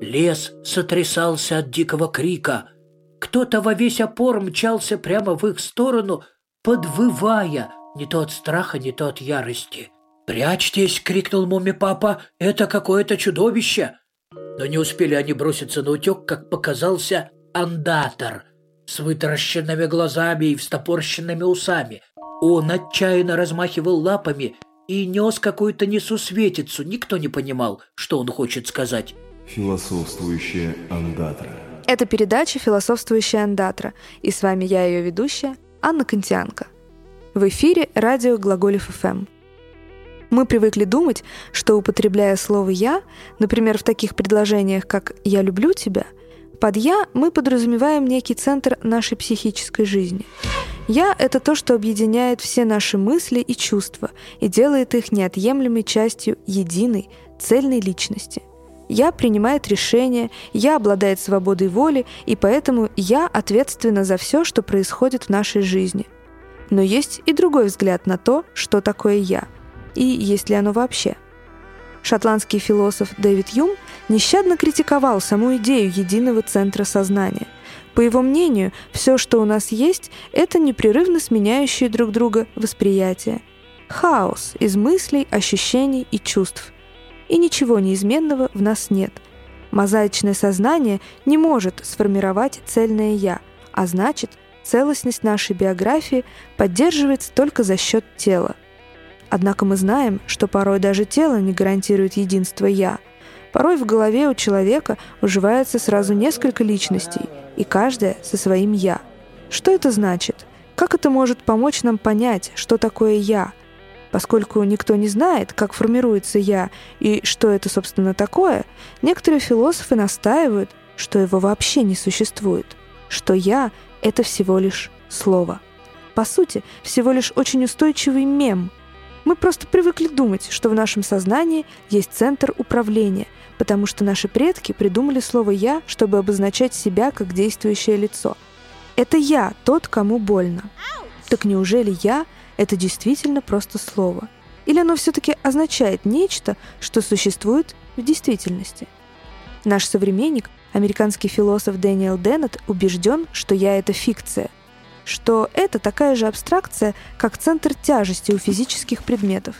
Лес сотрясался от дикого крика. Кто-то во весь опор мчался прямо в их сторону, подвывая, не то от страха, не то от ярости. «Прячьтесь!» — крикнул муми-папа. «Это какое-то чудовище!» Но не успели они броситься на утек, как показался андатор с вытаращенными глазами и встопорщенными усами. Он отчаянно размахивал лапами и нес какую-то несусветицу. Никто не понимал, что он хочет сказать. Философствующая андатра. Это передача «Философствующая андатра», и с вами я, ее ведущая, Анна Контианко. В эфире радио Глаголев ФМ. Мы привыкли думать, что употребляя слово «я», например, в таких предложениях, как «я люблю тебя», под «я» мы подразумеваем некий центр нашей психической жизни. «Я» — это то, что объединяет все наши мысли и чувства и делает их неотъемлемой частью единой, цельной личности. «Я» принимает решения, «я» обладает свободой воли, и поэтому «я» ответственна за все, что происходит в нашей жизни. Но есть и другой взгляд на то, что такое «я», и есть ли оно вообще. Шотландский философ Дэвид Юм нещадно критиковал саму идею единого центра сознания. По его мнению, все, что у нас есть, это непрерывно сменяющие друг друга восприятия. Хаос из мыслей, ощущений и чувств. И ничего неизменного в нас нет. Мозаичное сознание не может сформировать цельное «я», а значит, целостность нашей биографии поддерживается только за счет тела. Однако мы знаем, что порой даже тело не гарантирует единство «я». Порой в голове у человека уживается сразу несколько личностей, и каждая со своим «я». Что это значит? Как это может помочь нам понять, что такое «я»? Поскольку никто не знает, как формируется «я» и что это, собственно, такое, некоторые философы настаивают, что его вообще не существует, что «я» — это всего лишь слово. По сути, всего лишь очень устойчивый мем — мы просто привыкли думать, что в нашем сознании есть центр управления, потому что наши предки придумали слово «я», чтобы обозначать себя как действующее лицо. Это «я» тот, кому больно. Так неужели «я» — это действительно просто слово? Или оно все-таки означает нечто, что существует в действительности? Наш современник, американский философ Дэниел Деннет, убежден, что «я» — это фикция — что это такая же абстракция, как центр тяжести у физических предметов.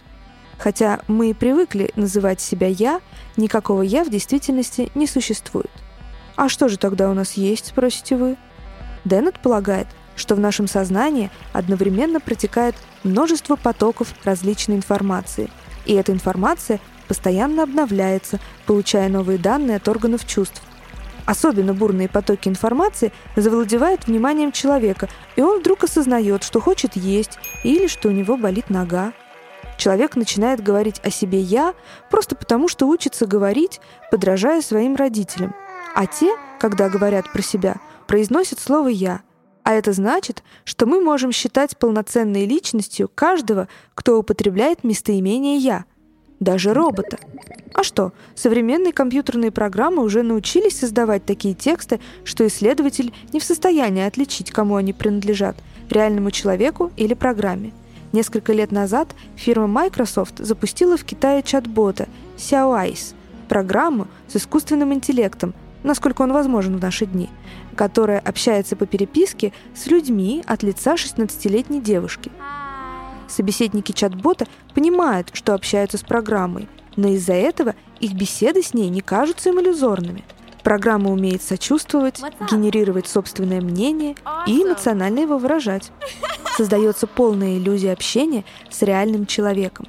Хотя мы и привыкли называть себя «я», никакого «я» в действительности не существует. А что же тогда у нас есть, спросите вы? Деннет полагает, что в нашем сознании одновременно протекает множество потоков различной информации, и эта информация постоянно обновляется, получая новые данные от органов чувств, Особенно бурные потоки информации завладевают вниманием человека, и он вдруг осознает, что хочет есть или что у него болит нога. Человек начинает говорить о себе «я» просто потому, что учится говорить, подражая своим родителям. А те, когда говорят про себя, произносят слово «я». А это значит, что мы можем считать полноценной личностью каждого, кто употребляет местоимение «я», даже робота. А что, современные компьютерные программы уже научились создавать такие тексты, что исследователь не в состоянии отличить, кому они принадлежат – реальному человеку или программе. Несколько лет назад фирма Microsoft запустила в Китае чат-бота Xiaoice – программу с искусственным интеллектом, насколько он возможен в наши дни, которая общается по переписке с людьми от лица 16-летней девушки – Собеседники чат-бота понимают, что общаются с программой, но из-за этого их беседы с ней не кажутся им иллюзорными. Программа умеет сочувствовать, генерировать собственное мнение и эмоционально его выражать. Создается полная иллюзия общения с реальным человеком.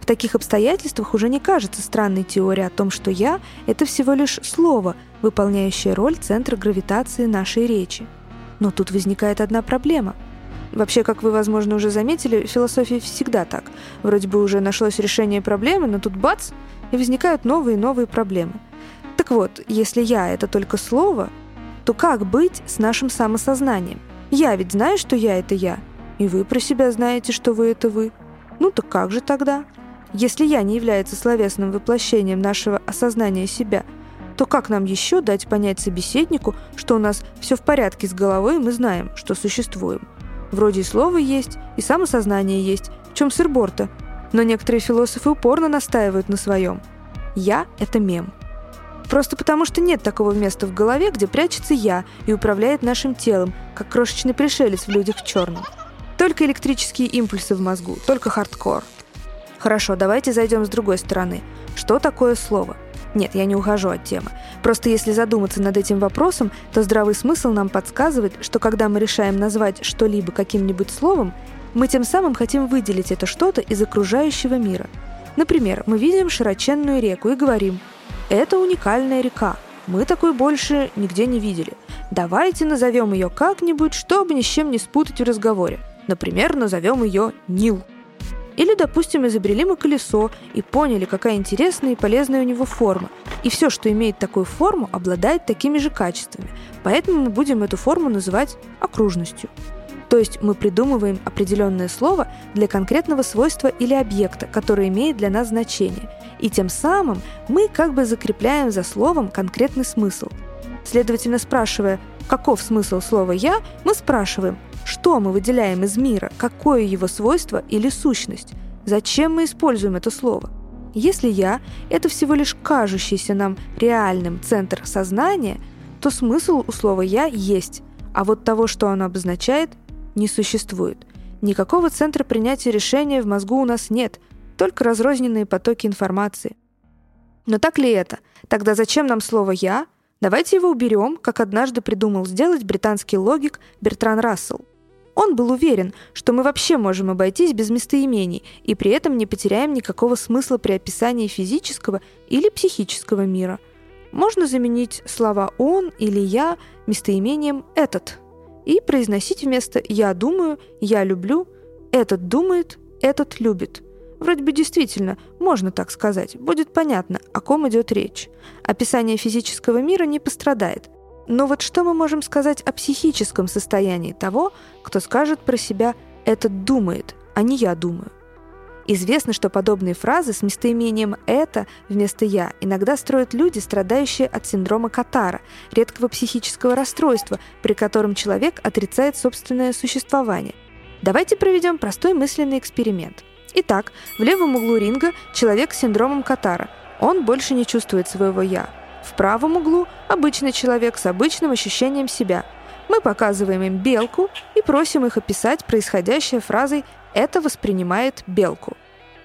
В таких обстоятельствах уже не кажется странной теория о том, что «я» — это всего лишь слово, выполняющее роль центра гравитации нашей речи. Но тут возникает одна проблема — Вообще, как вы, возможно, уже заметили, в философии всегда так. Вроде бы уже нашлось решение проблемы, но тут бац, и возникают новые и новые проблемы. Так вот, если «я» — это только слово, то как быть с нашим самосознанием? Я ведь знаю, что я — это я, и вы про себя знаете, что вы — это вы. Ну так как же тогда? Если «я» не является словесным воплощением нашего осознания себя, то как нам еще дать понять собеседнику, что у нас все в порядке с головой, и мы знаем, что существуем? Вроде и слово есть, и самосознание есть, в чем сыр-борта. Но некоторые философы упорно настаивают на своем. «Я» — это мем. Просто потому, что нет такого места в голове, где прячется я и управляет нашим телом, как крошечный пришелец в людях в черном. Только электрические импульсы в мозгу, только хардкор. Хорошо, давайте зайдем с другой стороны. Что такое слово? Нет, я не ухожу от темы. Просто если задуматься над этим вопросом, то здравый смысл нам подсказывает, что когда мы решаем назвать что-либо каким-нибудь словом, мы тем самым хотим выделить это что-то из окружающего мира. Например, мы видим широченную реку и говорим «Это уникальная река, мы такой больше нигде не видели. Давайте назовем ее как-нибудь, чтобы ни с чем не спутать в разговоре. Например, назовем ее Нил». Или, допустим, изобрели мы колесо и поняли, какая интересная и полезная у него форма. И все, что имеет такую форму, обладает такими же качествами. Поэтому мы будем эту форму называть окружностью. То есть мы придумываем определенное слово для конкретного свойства или объекта, которое имеет для нас значение. И тем самым мы как бы закрепляем за словом конкретный смысл. Следовательно, спрашивая, каков смысл слова «я», мы спрашиваем, что мы выделяем из мира, какое его свойство или сущность, зачем мы используем это слово. Если «я» — это всего лишь кажущийся нам реальным центр сознания, то смысл у слова «я» есть, а вот того, что оно обозначает, не существует. Никакого центра принятия решения в мозгу у нас нет, только разрозненные потоки информации. Но так ли это? Тогда зачем нам слово «я»? Давайте его уберем, как однажды придумал сделать британский логик Бертран Рассел. Он был уверен, что мы вообще можем обойтись без местоимений и при этом не потеряем никакого смысла при описании физического или психического мира. Можно заменить слова «он» или «я» местоимением «этот», и произносить вместо «я думаю», «я люблю», «этот думает», «этот любит». Вроде бы действительно, можно так сказать, будет понятно, о ком идет речь. Описание физического мира не пострадает. Но вот что мы можем сказать о психическом состоянии того, кто скажет про себя «этот думает», а не «я думаю»? Известно, что подобные фразы с местоимением «это» вместо «я» иногда строят люди, страдающие от синдрома Катара, редкого психического расстройства, при котором человек отрицает собственное существование. Давайте проведем простой мысленный эксперимент. Итак, в левом углу ринга человек с синдромом Катара. Он больше не чувствует своего «я». В правом углу обычный человек с обычным ощущением себя. Мы показываем им белку и просим их описать происходящее фразой «это воспринимает белку».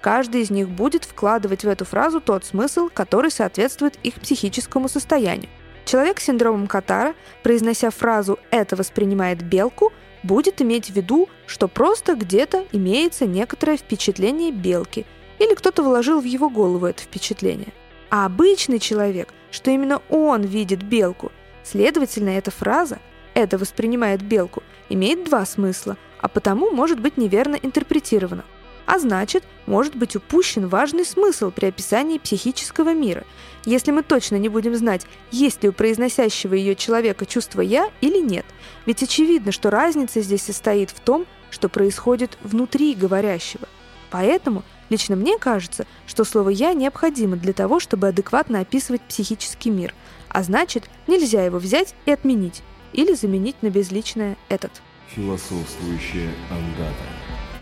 Каждый из них будет вкладывать в эту фразу тот смысл, который соответствует их психическому состоянию. Человек с синдромом Катара, произнося фразу «это воспринимает белку», будет иметь в виду, что просто где-то имеется некоторое впечатление белки, или кто-то вложил в его голову это впечатление. А обычный человек, что именно он видит белку, следовательно, эта фраза «это воспринимает белку» имеет два смысла, а потому может быть неверно интерпретирована а значит, может быть упущен важный смысл при описании психического мира, если мы точно не будем знать, есть ли у произносящего ее человека чувство «я» или нет. Ведь очевидно, что разница здесь состоит в том, что происходит внутри говорящего. Поэтому лично мне кажется, что слово «я» необходимо для того, чтобы адекватно описывать психический мир, а значит, нельзя его взять и отменить или заменить на безличное «этот». Философствующая андата.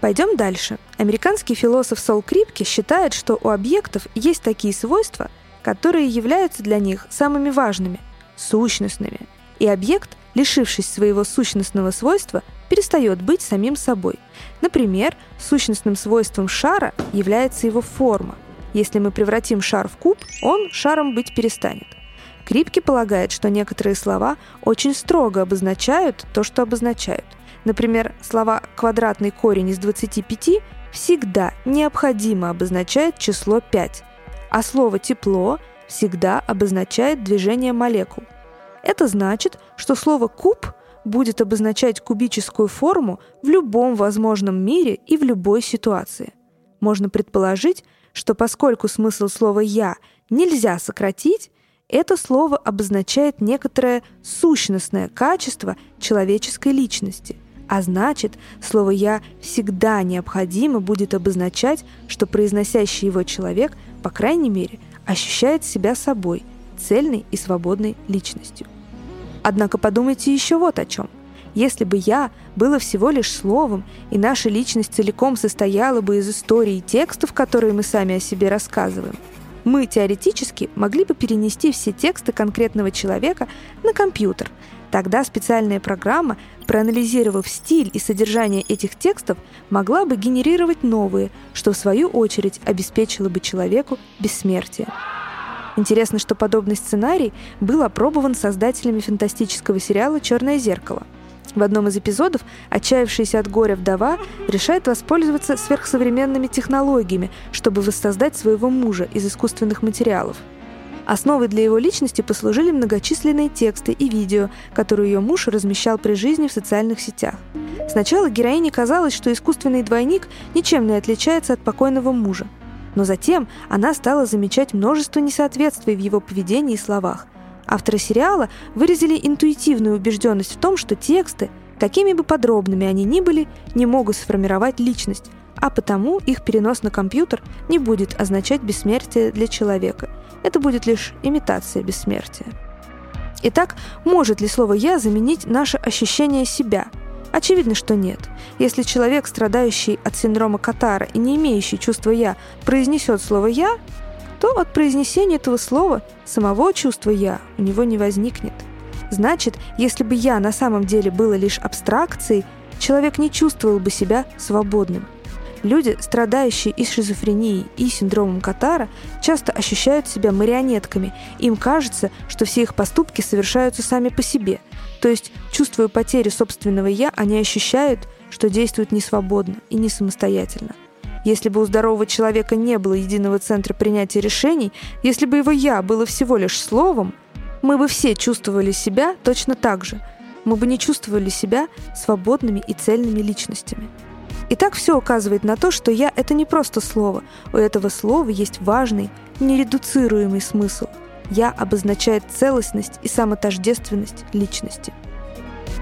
Пойдем дальше. Американский философ Сол Крипке считает, что у объектов есть такие свойства, которые являются для них самыми важными, сущностными. И объект, лишившись своего сущностного свойства, перестает быть самим собой. Например, сущностным свойством шара является его форма. Если мы превратим шар в куб, он шаром быть перестанет. Крипке полагает, что некоторые слова очень строго обозначают то, что обозначают – Например, слова «квадратный корень из 25» всегда необходимо обозначает число 5, а слово «тепло» всегда обозначает движение молекул. Это значит, что слово «куб» будет обозначать кубическую форму в любом возможном мире и в любой ситуации. Можно предположить, что поскольку смысл слова «я» нельзя сократить, это слово обозначает некоторое сущностное качество человеческой личности. А значит, слово «я» всегда необходимо будет обозначать, что произносящий его человек, по крайней мере, ощущает себя собой, цельной и свободной личностью. Однако подумайте еще вот о чем. Если бы «я» было всего лишь словом, и наша личность целиком состояла бы из историй и текстов, которые мы сами о себе рассказываем, мы теоретически могли бы перенести все тексты конкретного человека на компьютер. Тогда специальная программа, проанализировав стиль и содержание этих текстов, могла бы генерировать новые, что в свою очередь обеспечило бы человеку бессмертие. Интересно, что подобный сценарий был опробован создателями фантастического сериала «Черное зеркало». В одном из эпизодов отчаявшаяся от горя вдова решает воспользоваться сверхсовременными технологиями, чтобы воссоздать своего мужа из искусственных материалов. Основой для его личности послужили многочисленные тексты и видео, которые ее муж размещал при жизни в социальных сетях. Сначала героине казалось, что искусственный двойник ничем не отличается от покойного мужа. Но затем она стала замечать множество несоответствий в его поведении и словах. Авторы сериала выразили интуитивную убежденность в том, что тексты, какими бы подробными они ни были, не могут сформировать личность, а потому их перенос на компьютер не будет означать бессмертие для человека. Это будет лишь имитация бессмертия. Итак, может ли слово «я» заменить наше ощущение себя – Очевидно, что нет. Если человек, страдающий от синдрома Катара и не имеющий чувства «я», произнесет слово «я», то от произнесения этого слова самого чувства «я» у него не возникнет. Значит, если бы «я» на самом деле было лишь абстракцией, человек не чувствовал бы себя свободным. Люди, страдающие и шизофренией, и синдромом Катара, часто ощущают себя марионетками. Им кажется, что все их поступки совершаются сами по себе – то есть, чувствуя потерю собственного «я», они ощущают, что действуют не свободно и не самостоятельно. Если бы у здорового человека не было единого центра принятия решений, если бы его «я» было всего лишь словом, мы бы все чувствовали себя точно так же. Мы бы не чувствовали себя свободными и цельными личностями. И так все указывает на то, что «я» — это не просто слово. У этого слова есть важный, нередуцируемый смысл — «я» обозначает целостность и самотождественность личности.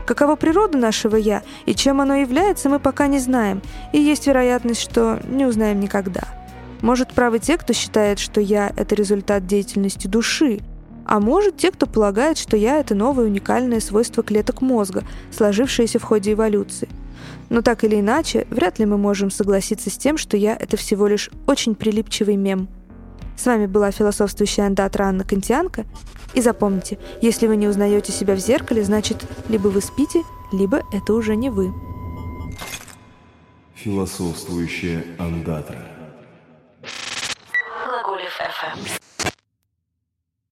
Какова природа нашего «я» и чем оно является, мы пока не знаем, и есть вероятность, что не узнаем никогда. Может, правы те, кто считает, что «я» — это результат деятельности души, а может, те, кто полагает, что «я» — это новое уникальное свойство клеток мозга, сложившееся в ходе эволюции. Но так или иначе, вряд ли мы можем согласиться с тем, что «я» — это всего лишь очень прилипчивый мем — с вами была философствующая андатра Анна Кантианка. И запомните, если вы не узнаете себя в зеркале, значит, либо вы спите, либо это уже не вы. Философствующая андатра. Глаголев FM.